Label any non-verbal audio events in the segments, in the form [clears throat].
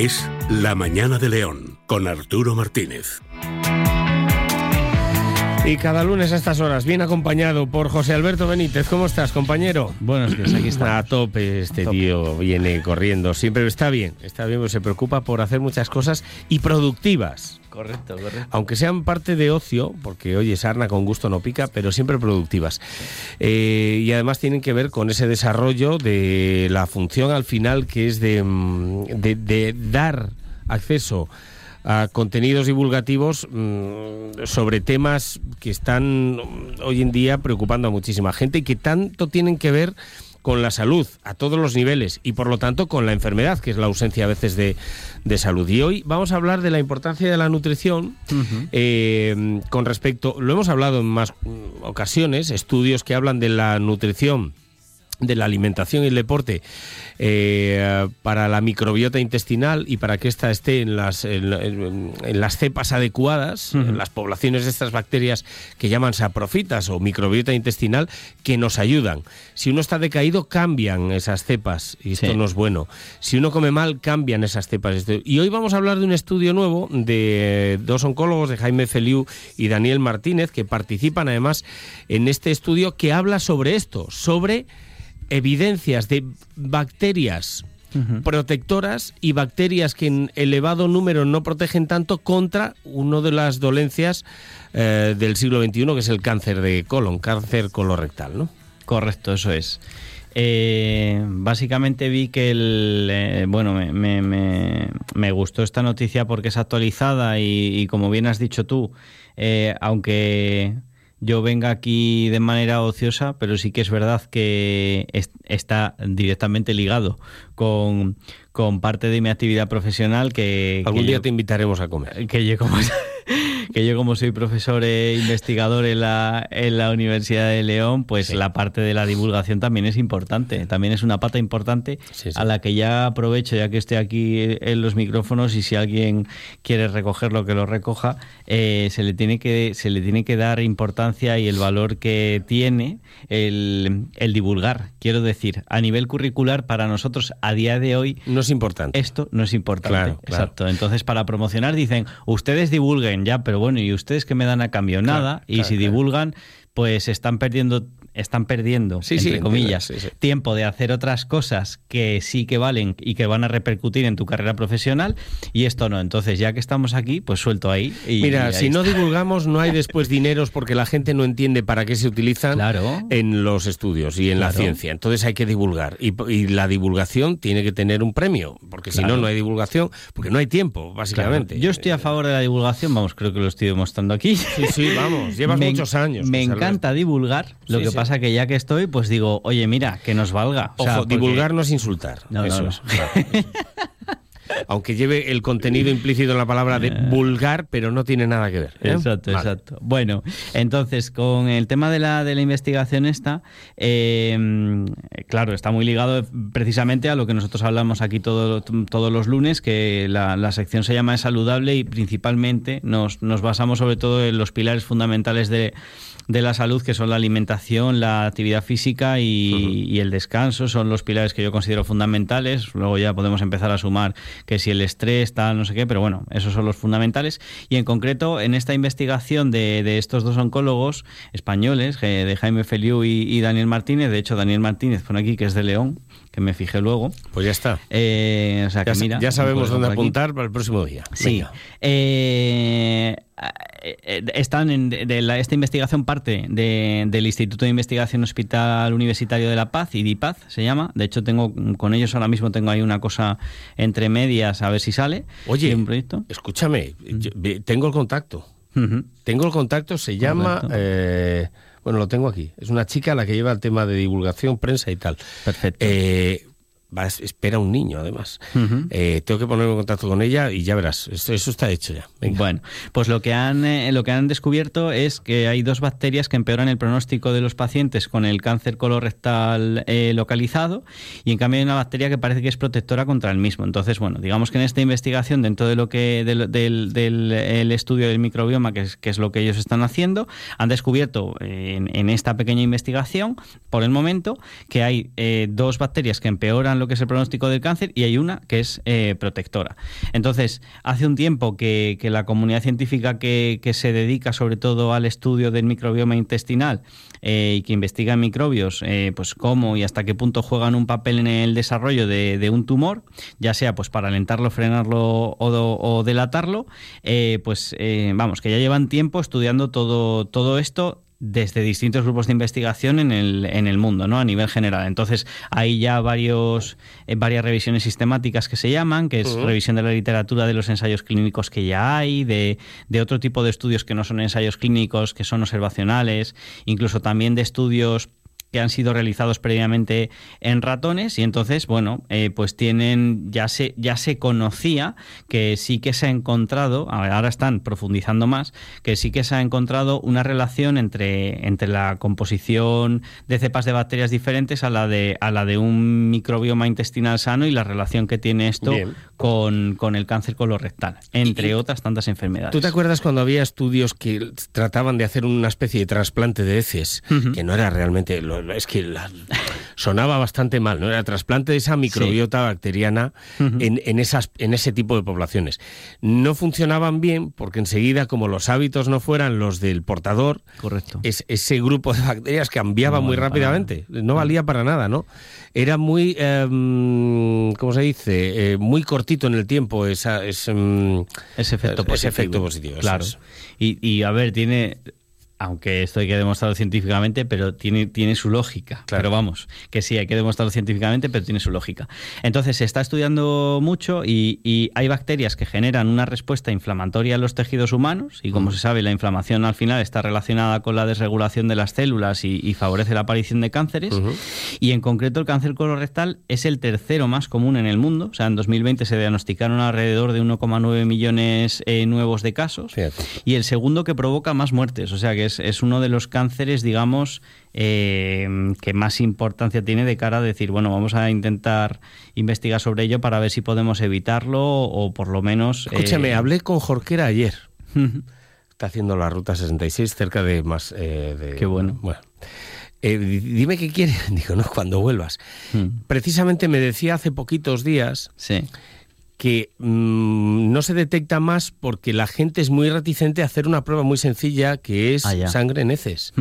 Es La Mañana de León con Arturo Martínez. Y cada lunes a estas horas, bien acompañado por José Alberto Benítez. ¿Cómo estás, compañero? Buenos días, aquí está. [clears throat] A tope este tío, viene corriendo. Siempre está bien, está bien, se preocupa por hacer muchas cosas y productivas. Correcto, correcto. Aunque sean parte de ocio, porque oye, sarna con gusto no pica, pero siempre productivas. Eh, y además tienen que ver con ese desarrollo de la función al final que es de, mm, de, de dar acceso a contenidos divulgativos mmm, sobre temas que están hoy en día preocupando a muchísima gente y que tanto tienen que ver con la salud a todos los niveles y por lo tanto con la enfermedad, que es la ausencia a veces de, de salud. Y hoy vamos a hablar de la importancia de la nutrición uh -huh. eh, con respecto, lo hemos hablado en más ocasiones, estudios que hablan de la nutrición de la alimentación y el deporte eh, para la microbiota intestinal y para que ésta esté en las, en, en, en las cepas adecuadas, uh -huh. en las poblaciones de estas bacterias que llaman saprofitas o microbiota intestinal, que nos ayudan. Si uno está decaído, cambian esas cepas y esto sí. no es bueno. Si uno come mal, cambian esas cepas. Y hoy vamos a hablar de un estudio nuevo de dos oncólogos, de Jaime Feliu y Daniel Martínez, que participan además en este estudio que habla sobre esto, sobre evidencias de bacterias uh -huh. protectoras y bacterias que en elevado número no protegen tanto contra una de las dolencias eh, del siglo XXI, que es el cáncer de colon, cáncer colorectal, ¿no? Correcto, eso es. Eh, básicamente vi que el eh, bueno me, me, me, me, gustó esta noticia porque es actualizada y, y como bien has dicho tú, aunque yo venga aquí de manera ociosa, pero sí que es verdad que es, está directamente ligado con, con, parte de mi actividad profesional que... Algún que día yo, te invitaremos a comer. Que yo como, [laughs] [laughs] que yo como soy profesor e investigador en la, en la Universidad de León, pues sí. la parte de la divulgación también es importante, también es una pata importante sí, sí. a la que ya aprovecho, ya que estoy aquí en los micrófonos y si alguien quiere recogerlo, que lo recoja, eh, se, le tiene que, se le tiene que dar importancia y el valor que tiene el, el divulgar. Quiero decir, a nivel curricular, para nosotros a día de hoy... No es importante. Esto no es importante. Claro, claro. Exacto. Entonces, para promocionar dicen, ustedes divulguen ya, pero bueno, ¿y ustedes que me dan a cambio? Nada. Claro, y si divulgan, pues están perdiendo están perdiendo, sí, entre sí, comillas, sí, tiempo de hacer otras cosas que sí que valen y que van a repercutir en tu carrera profesional y esto no. Entonces, ya que estamos aquí, pues suelto ahí. Y, Mira, y ahí si está. no divulgamos, no hay después dineros porque la gente no entiende para qué se utilizan claro. en los estudios y en claro. la ciencia. Entonces hay que divulgar. Y, y, la divulgación tiene que tener un premio, porque claro. si no, no hay divulgación, porque no hay tiempo, básicamente. Yo estoy a favor de la divulgación, vamos, creo que lo estoy demostrando aquí. Sí, sí, vamos, llevas me, muchos años. Me encanta divulgar, lo que sí. Pasa que ya que estoy pues digo, oye, mira, que nos valga. O sea, Ojo, porque... divulgar no es insultar. No, Eso no. [laughs] Aunque lleve el contenido implícito en la palabra de vulgar, pero no tiene nada que ver. ¿eh? Exacto, vale. exacto. Bueno, entonces, con el tema de la, de la investigación esta, eh, claro, está muy ligado precisamente a lo que nosotros hablamos aquí todo, todos los lunes, que la, la, sección se llama Es saludable y principalmente nos, nos basamos sobre todo en los pilares fundamentales de de la salud, que son la alimentación, la actividad física y, uh -huh. y, el descanso, son los pilares que yo considero fundamentales. Luego ya podemos empezar a sumar que si el estrés, tal, no sé qué, pero bueno, esos son los fundamentales. Y en concreto, en esta investigación de, de estos dos oncólogos españoles, de Jaime Feliu y, y, Daniel Martínez, de hecho Daniel Martínez pone aquí que es de León, que me fijé luego. Pues ya está. Eh, o sea, que ya, mira, ya sabemos dónde apuntar para el próximo día. Sí. Eh, están en, de la, esta investigación parte de, del Instituto de Investigación Hospital Universitario de La Paz, IDIPAZ se llama. De hecho, tengo con ellos ahora mismo tengo ahí una cosa entre medias a ver si sale. Oye, un proyecto. escúchame, yo, tengo el contacto. Uh -huh. Tengo el contacto, se llama... Eh, bueno, lo tengo aquí. Es una chica la que lleva el tema de divulgación, prensa y tal. Perfecto. Eh, va, espera un niño, además. Uh -huh. eh, tengo que ponerme en contacto con ella y ya verás. Esto, eso está hecho ya. Venga. Bueno, pues lo que, han, eh, lo que han descubierto es que hay dos bacterias que empeoran el pronóstico de los pacientes con el cáncer colorectal eh, localizado y en cambio hay una bacteria que parece que es protectora contra el mismo. Entonces, bueno, digamos que en esta investigación, dentro de lo que del, del, del el estudio del microbioma, que es, que es lo que ellos están haciendo, han descubierto en, en esta pequeña investigación, por el momento, que hay eh, dos bacterias que empeoran lo que es el pronóstico del cáncer y hay una que es eh, protectora. Entonces, hace un tiempo que, la comunidad científica que, se dedica sobre todo al estudio del microbioma intestinal eh, y que investiga microbios, eh, pues cómo y hasta qué punto juegan un papel en el desarrollo de, un tumor, ya sea pues para alentarlo, frenarlo o, delatarlo, pues vamos, que ya llevan tiempo estudiando todo, todo esto desde distintos grupos de investigación en el, en el mundo, ¿no? A nivel general. Entonces, hay ya varios, eh, varias revisiones sistemáticas que se llaman, que es revisión de la literatura de los ensayos clínicos que ya hay, de, de otro tipo de estudios que no son ensayos clínicos, que son observacionales, incluso también de estudios que han sido realizados previamente en ratones y entonces, bueno, eh, pues tienen, ya se, ya se conocía que sí que se ha encontrado, ahora están profundizando más, que sí que se ha encontrado una relación entre, entre la composición de cepas de bacterias diferentes a la de, a la de un microbioma intestinal sano y la relación que tiene esto con, con, el cáncer colorectal, entre otras tantas enfermedades. ¿Tú te acuerdas cuando había estudios que trataban de hacer una especie de trasplante de heces, que no era realmente es que sonaba bastante mal, ¿no? Era trasplante de esa microbiota bacteriana en, esas, en ese tipo de poblaciones. No funcionaban bien porque enseguida, como los hábitos no fueran los del portador, Correcto. Es, ese grupo de bacterias cambiaba muy rápidamente. No valía para nada, ¿no? Era muy, em, ¿cómo se dice? Eh, muy cortito en el tiempo esa, em, ese, efecto positivo. Ese efecto positivo. Claro. Y, y a ver, tiene aunque esto hay que demostrarlo científicamente, pero tiene, tiene su lógica. Claro. Pero vamos, que sí, hay que demostrarlo científicamente, pero tiene su lógica. Entonces, se está estudiando mucho y, hay bacterias que generan una respuesta inflamatoria en los tejidos humanos, y como se sabe, la inflamación al final está relacionada con la desregulación de las células y, favorece la aparición de cánceres. Y en concreto, el cáncer colorectal es el tercero más común en el mundo. O sea, en 2020 se diagnosticaron alrededor de 1,9 millones eh, nuevos de casos. Y el segundo que provoca más muertes. O sea, que es, uno de los cánceres, digamos, eh, que más importancia tiene de cara a decir, bueno, vamos a intentar investigar sobre ello para ver si podemos evitarlo o por lo menos... Escúchame, eh, hablé con Jorquera ayer. Está haciendo la ruta 66 cerca de más... Eh, de, Qué bueno. Bueno. dime qué quiere. [laughs] Digo, no, cuando vuelvas. Hmm. Precisamente me decía hace poquitos días sí que mm, no se detecta más porque la gente es muy reticente a hacer una prueba muy sencilla que es ah, sangre en heces.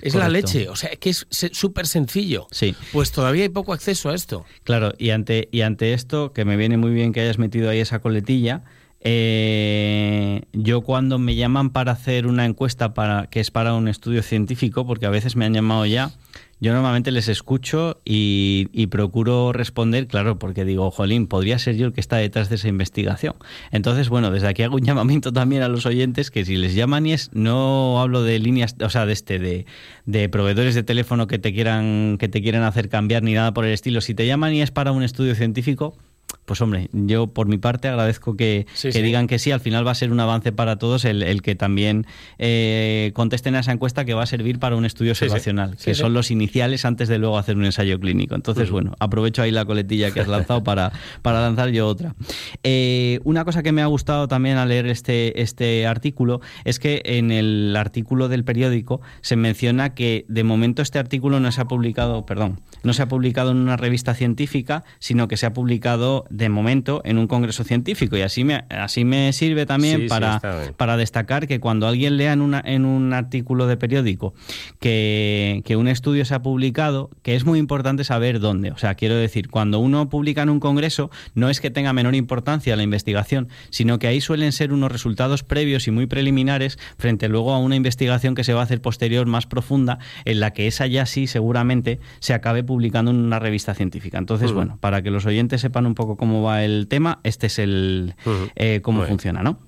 Es la leche, o sea, que es súper sencillo. Sí. Pues todavía hay poco acceso a esto. Claro, y ante, y ante esto, que me viene muy bien que hayas metido ahí esa coletilla, eh, yo cuando me llaman para hacer una encuesta para que es para un estudio científico, porque a veces me han llamado ya, yo normalmente les escucho y, procuro responder, claro, porque digo, jolín, podría ser yo el que está detrás de esa investigación. Entonces, bueno, desde aquí hago un [laughs] llamamiento también a los oyentes que si les llaman y es, no hablo de líneas, o sea, de este, de, de proveedores de teléfono que te quieran, que te quieran hacer cambiar ni nada por el estilo. Si te llaman y es para un estudio científico, pues hombre, yo por mi parte agradezco que, digan que sí, al final va a ser un avance para todos el, que también eh, contesten a esa encuesta que va a servir para un estudio observacional, que son los iniciales antes de luego hacer un ensayo clínico. Entonces, bueno, aprovecho ahí la coletilla que has lanzado para, [laughs] para lanzar yo otra. Eh, una cosa que me ha gustado también al leer este, este artículo es que en el artículo del periódico se menciona que de momento este artículo no se ha publicado, perdón, no se ha publicado en una revista científica, sino que se ha publicado de momento en un congreso científico y así me, así me sirve también para, para destacar que cuando alguien lea en, una, en un artículo de periódico que, que un estudio se ha publicado, que es muy importante saber dónde. O sea, quiero decir, cuando uno publica en un congreso, no es que tenga menor importancia la investigación, sino que ahí suelen ser unos resultados previos y muy preliminares frente luego a una investigación que se va a hacer posterior más profunda, en la que esa ya sí seguramente se acabe publicando en una revista científica. Entonces, bueno, para que los oyentes sepan un poco cómo cómo va el tema, este es el eh, cómo funciona, ¿no?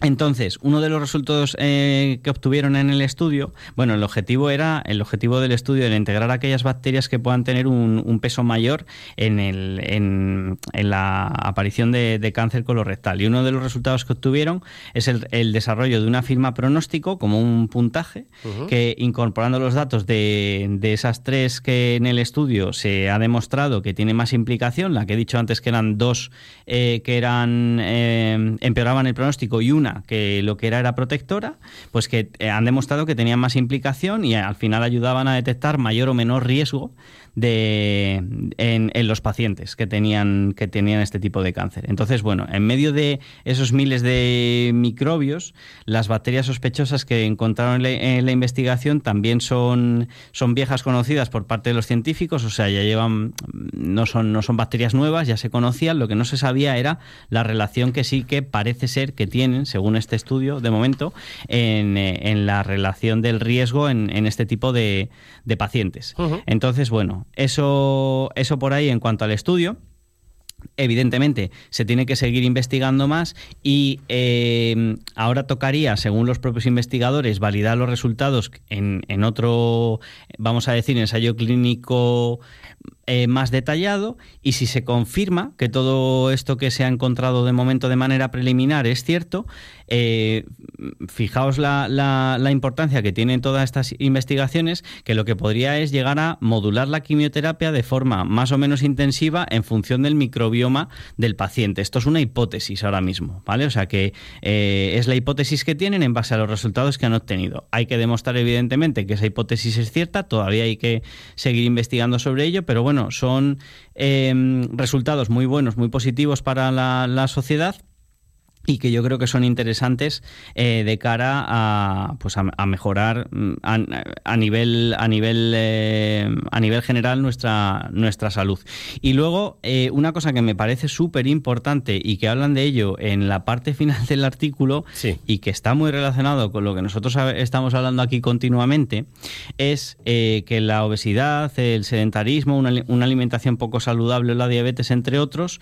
Entonces, uno de los resultados eh, que obtuvieron en el estudio, bueno, el objetivo era, el objetivo del estudio era integrar aquellas bacterias que puedan tener un, peso mayor en, el, en, la aparición de, cáncer colorectal. Y uno de los resultados que obtuvieron es el, desarrollo de una firma pronóstico como un puntaje que incorporando los datos de, esas tres que en el estudio se ha demostrado que tiene más implicación, la que he dicho antes que eran dos eh, que eran eh, empeoraban el pronóstico y una que lo que era era protectora, pues que eh, han demostrado que tenían más implicación y al final ayudaban a detectar mayor o menor riesgo de, en, en, los pacientes que tenían, que tenían este tipo de cáncer. Entonces, bueno, en medio de esos miles de microbios, las bacterias sospechosas que encontraron en la, investigación también son, son viejas conocidas por parte de los científicos, o sea, ya llevan, no son, no son bacterias nuevas, ya se conocían, lo que no se sabía era la relación que sí que parece ser que tienen, según este estudio, de momento, en, en la relación del riesgo en, en este tipo de, de pacientes. Entonces, bueno, eso, eso por ahí en cuanto al estudio. Evidentemente, se tiene que seguir investigando más y eh, ahora tocaría, según los propios investigadores, validar los resultados en, en otro, vamos a decir, ensayo clínico eh, más detallado y si se confirma que todo esto que se ha encontrado de momento de manera preliminar es cierto, eh, fijaos la, la, importancia que tienen todas estas investigaciones, que lo que podría es llegar a modular la quimioterapia de forma más o menos intensiva en función del microbioma del paciente. Esto es una hipótesis ahora mismo, ¿vale? O sea que eh, es la hipótesis que tienen en base a los resultados que han obtenido. Hay que demostrar evidentemente que esa hipótesis es cierta, todavía hay que seguir investigando sobre ello, pero bueno, son em, resultados muy buenos, muy positivos para la sociedad y que yo creo que son interesantes eh, de cara a pues a, mejorar mm, a, nivel a nivel eh, a nivel general nuestra nuestra salud. Y luego eh, una cosa que me parece súper importante y que hablan de ello en la parte [laughs] final del artículo y que está muy relacionado con lo que nosotros estamos hablando aquí continuamente es que la obesidad el sedentarismo una, una, alimentación poco saludable la diabetes entre otros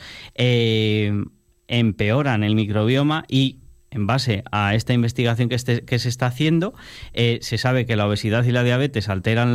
empeoran el microbioma y en base a esta investigación que, este, que se está haciendo, eh, se sabe que la obesidad y la diabetes alteran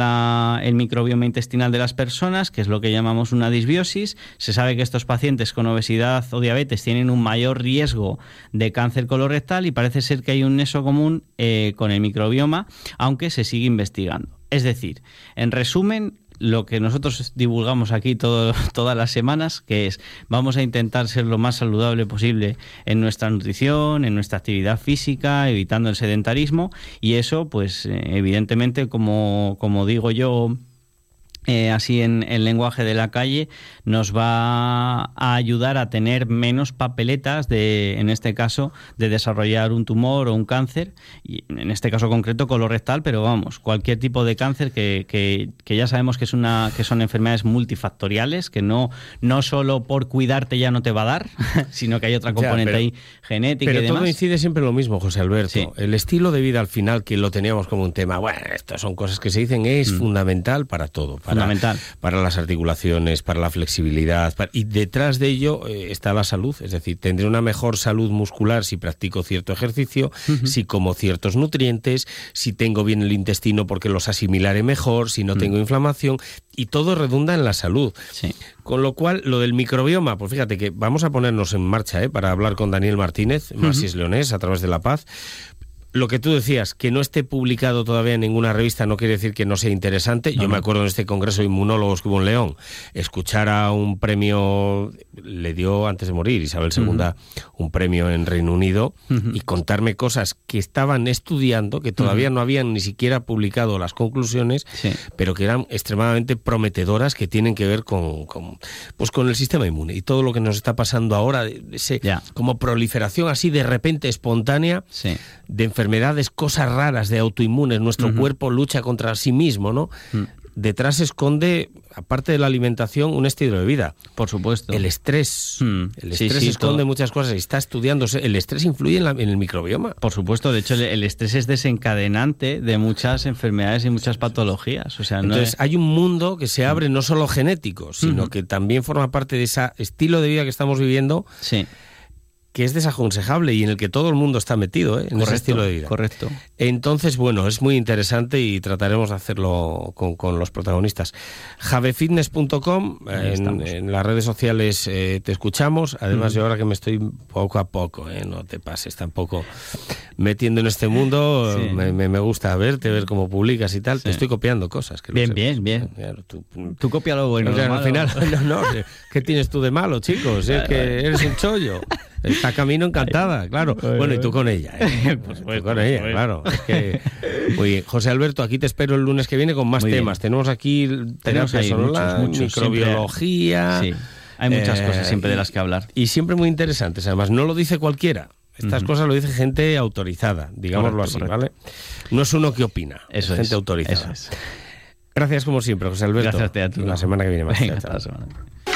el microbioma intestinal de las personas, que es lo que llamamos una disbiosis. Se sabe que estos pacientes con obesidad o diabetes tienen un mayor riesgo de cáncer colorectal y parece ser que hay un nexo común eh, con el microbioma, aunque se sigue investigando. Es decir, en resumen, lo que nosotros divulgamos aquí [laughs] todas las semanas, que es vamos a intentar ser lo más saludable posible en nuestra nutrición, en nuestra actividad física, evitando el sedentarismo. Y eso, pues eh, evidentemente, como, como digo yo eh, así en el lenguaje de la calle, nos va a ayudar a tener menos papeletas de, en este caso, de desarrollar un tumor o un cáncer, y en este caso concreto colorectal, pero vamos, cualquier tipo de cáncer que, que, ya sabemos que es una, que son enfermedades multifactoriales, que no, no solo por cuidarte ya no te va a dar, [laughs] sino que hay otra componente ahí genética. Pero y todo incide siempre lo mismo, José Alberto. El estilo de vida al final, que lo teníamos como un tema, bueno, estas son cosas que se dicen, es mm. fundamental para todo. Fundamental. Para las articulaciones, para la flexibilidad. y detrás de ello eh, está la salud. Es decir, tendré una mejor salud muscular si practico cierto ejercicio, si como ciertos nutrientes, si tengo bien el intestino porque los asimilaré mejor, si no mm. tengo inflamación. Y todo redunda en la salud. Con lo cual, lo del microbioma, pues fíjate que vamos a ponernos en marcha ¿eh? para hablar con Daniel Martínez, Marcis Leonés, a través de La Paz, lo que tú decías, que no esté publicado todavía en ninguna revista no quiere decir que no sea interesante. Yo me acuerdo en este congreso de inmunólogos que hubo en León, escuchar a un premio, le dio antes de morir Isabel II un premio en Reino Unido y contarme cosas que estaban estudiando, que todavía no habían ni siquiera publicado las conclusiones, pero que eran extremadamente prometedoras, que tienen que ver con, pues con el sistema inmune y todo lo que nos está pasando ahora, ese, como proliferación así de repente espontánea de enfermedades, cosas raras de autoinmunes, nuestro cuerpo lucha contra sí mismo, ¿no? Mm. Detrás se esconde, aparte de la alimentación, un estilo de vida. Por supuesto. El estrés. Mm. El estrés esconde muchas cosas y está estudiándose. El estrés influye en, el microbioma. Por supuesto. De hecho, el, estrés es desencadenante de muchas enfermedades y muchas patologías. O sea, Entonces, hay un mundo que se abre no solo genético, sino que también forma parte de ese estilo de vida que estamos viviendo. Sí que es desaconsejable y en el que todo el mundo está metido ¿eh? en ese estilo de vida. Correcto. Entonces, bueno, es muy interesante y trataremos de hacerlo con, los protagonistas. javefitness.com, en, en, las redes sociales eh, te escuchamos. Además, yo ahora que me estoy poco a poco, ¿eh? no te pases tampoco metiendo en este mundo, me, gusta verte, ver cómo publicas y tal. Te estoy copiando cosas. Que bien, bien, bien, tú, tú copia lo bueno. al final, [laughs] [laughs] no, ¿qué tienes tú de malo, chicos? Es que eres un chollo. [laughs] Está camino encantada, claro. Bueno, y tú con ella. ¿eh? [laughs] tú con ella, claro. Es que, [laughs] muy bien. José Alberto, aquí te espero el lunes que viene con más Muy bien. temas. Tenemos aquí Tenemos terapia solar, muchos, muchos, microbiología. Sí, hay muchas eh, cosas siempre de las que hablar. Y siempre muy interesantes. Además, no lo dice cualquiera. Estas Ujú. cosas lo dice gente autorizada, digámoslo Correcto, así, correcto. ¿vale? No es uno que opina, Eso es gente autorizada. eso es. Gracias como siempre, José Alberto. Gracias Arturo. La semana que viene más. Venga, hasta la semana.